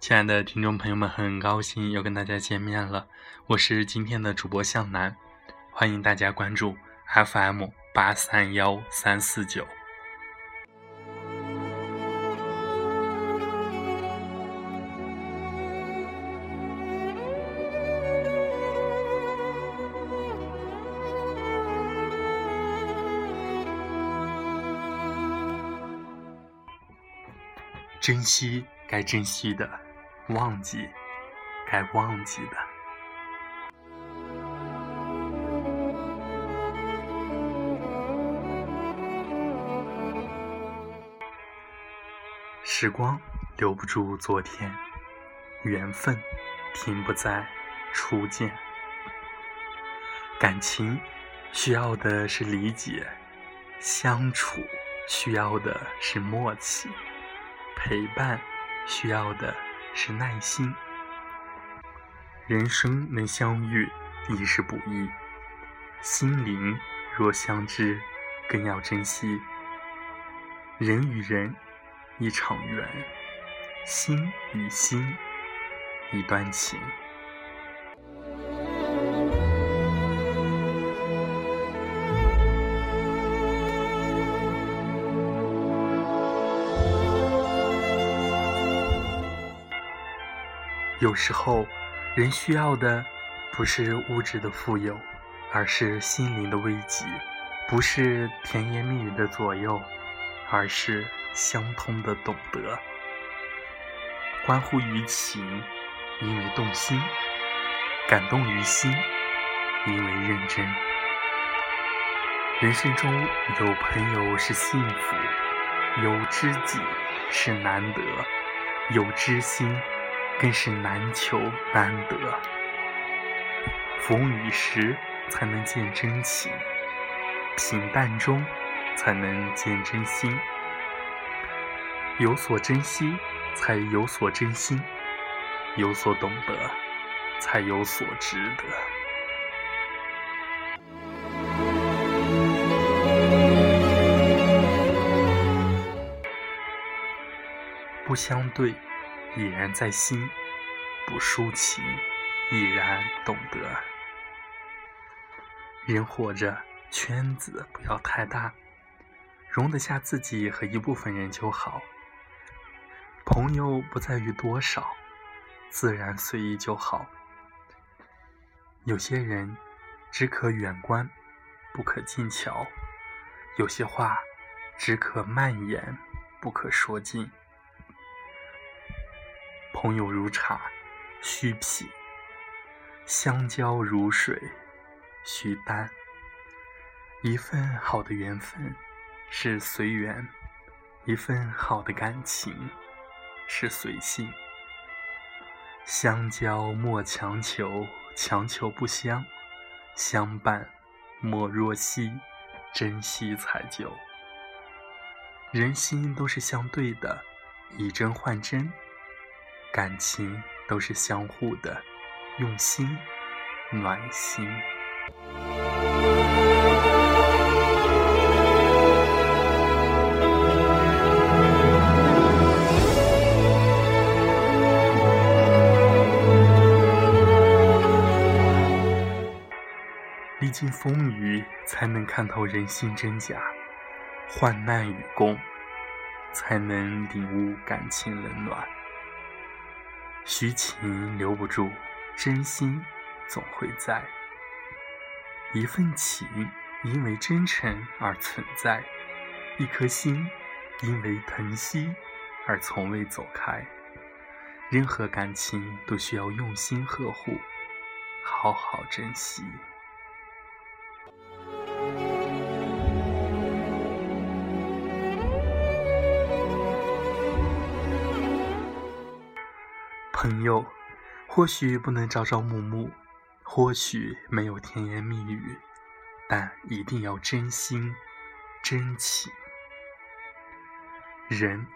亲爱的听众朋友们，很高兴又跟大家见面了，我是今天的主播向南，欢迎大家关注 FM 八三幺三四九。珍惜该珍惜的，忘记该忘记的。时光留不住昨天，缘分停不在初见。感情需要的是理解，相处需要的是默契。陪伴需要的是耐心。人生能相遇已是不易，心灵若相知，更要珍惜。人与人一场缘，心与心一段情。有时候，人需要的不是物质的富有，而是心灵的慰藉；不是甜言蜜语的左右，而是相通的懂得。关乎于情，因为动心；感动于心，因为认真。人生中有朋友是幸福，有知己是难得，有知心。更是难求难得，风雨时才能见真情，平淡中才能见真心。有所珍惜，才有所真心；有所懂得，才有所值得。不相对。已然在心，不抒情，已然懂得。人活着，圈子不要太大，容得下自己和一部分人就好。朋友不在于多少，自然随意就好。有些人只可远观，不可近瞧；有些话只可慢言，不可说尽。朋友如茶，须品；相交如水，须淡。一份好的缘分是随缘，一份好的感情是随性。相交莫强求，强求不相；相伴莫若惜，珍惜才久。人心都是相对的，以真换真。感情都是相互的，用心暖心。历经风雨，才能看透人心真假；患难与共，才能领悟感情冷暖。虚情留不住，真心总会在。一份情因为真诚而存在，一颗心因为疼惜而从未走开。任何感情都需要用心呵护，好好珍惜。朋友，或许不能朝朝暮暮，或许没有甜言蜜语，但一定要真心真情。人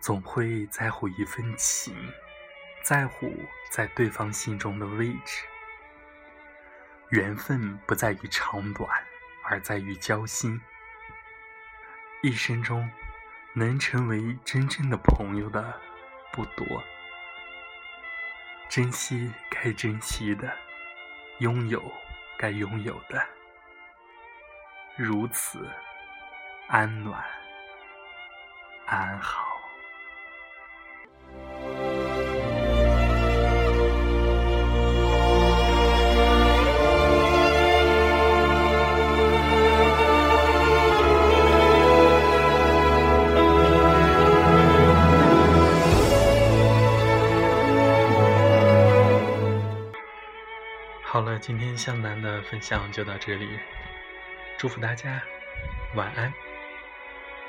总会在乎一份情，在乎在对方心中的位置。缘分不在于长短，而在于交心。一生中能成为真正的朋友的不多。珍惜该珍惜的，拥有该拥有的，如此安暖安好。今天向南的分享就到这里，祝福大家晚安，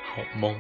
好梦。